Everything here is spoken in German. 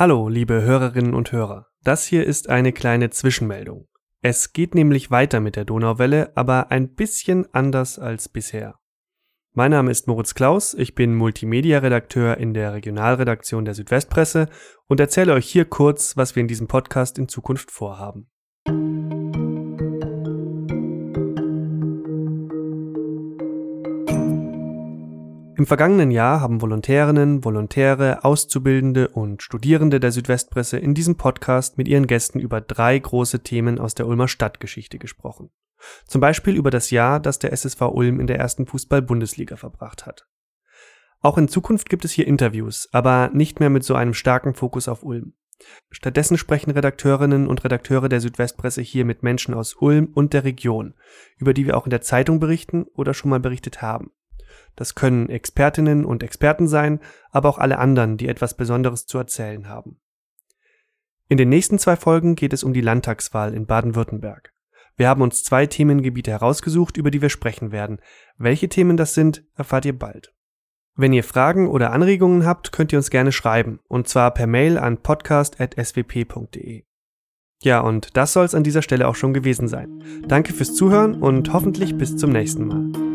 Hallo, liebe Hörerinnen und Hörer. Das hier ist eine kleine Zwischenmeldung. Es geht nämlich weiter mit der Donauwelle, aber ein bisschen anders als bisher. Mein Name ist Moritz Klaus, ich bin Multimedia-Redakteur in der Regionalredaktion der Südwestpresse und erzähle euch hier kurz, was wir in diesem Podcast in Zukunft vorhaben. Im vergangenen Jahr haben Volontärinnen, Volontäre, Auszubildende und Studierende der Südwestpresse in diesem Podcast mit ihren Gästen über drei große Themen aus der Ulmer Stadtgeschichte gesprochen. Zum Beispiel über das Jahr, das der SSV Ulm in der ersten Fußball-Bundesliga verbracht hat. Auch in Zukunft gibt es hier Interviews, aber nicht mehr mit so einem starken Fokus auf Ulm. Stattdessen sprechen Redakteurinnen und Redakteure der Südwestpresse hier mit Menschen aus Ulm und der Region, über die wir auch in der Zeitung berichten oder schon mal berichtet haben. Das können Expertinnen und Experten sein, aber auch alle anderen, die etwas Besonderes zu erzählen haben. In den nächsten zwei Folgen geht es um die Landtagswahl in Baden-Württemberg. Wir haben uns zwei Themengebiete herausgesucht, über die wir sprechen werden. Welche Themen das sind, erfahrt ihr bald. Wenn ihr Fragen oder Anregungen habt, könnt ihr uns gerne schreiben, und zwar per Mail an podcast.swp.de. Ja, und das soll es an dieser Stelle auch schon gewesen sein. Danke fürs Zuhören und hoffentlich bis zum nächsten Mal.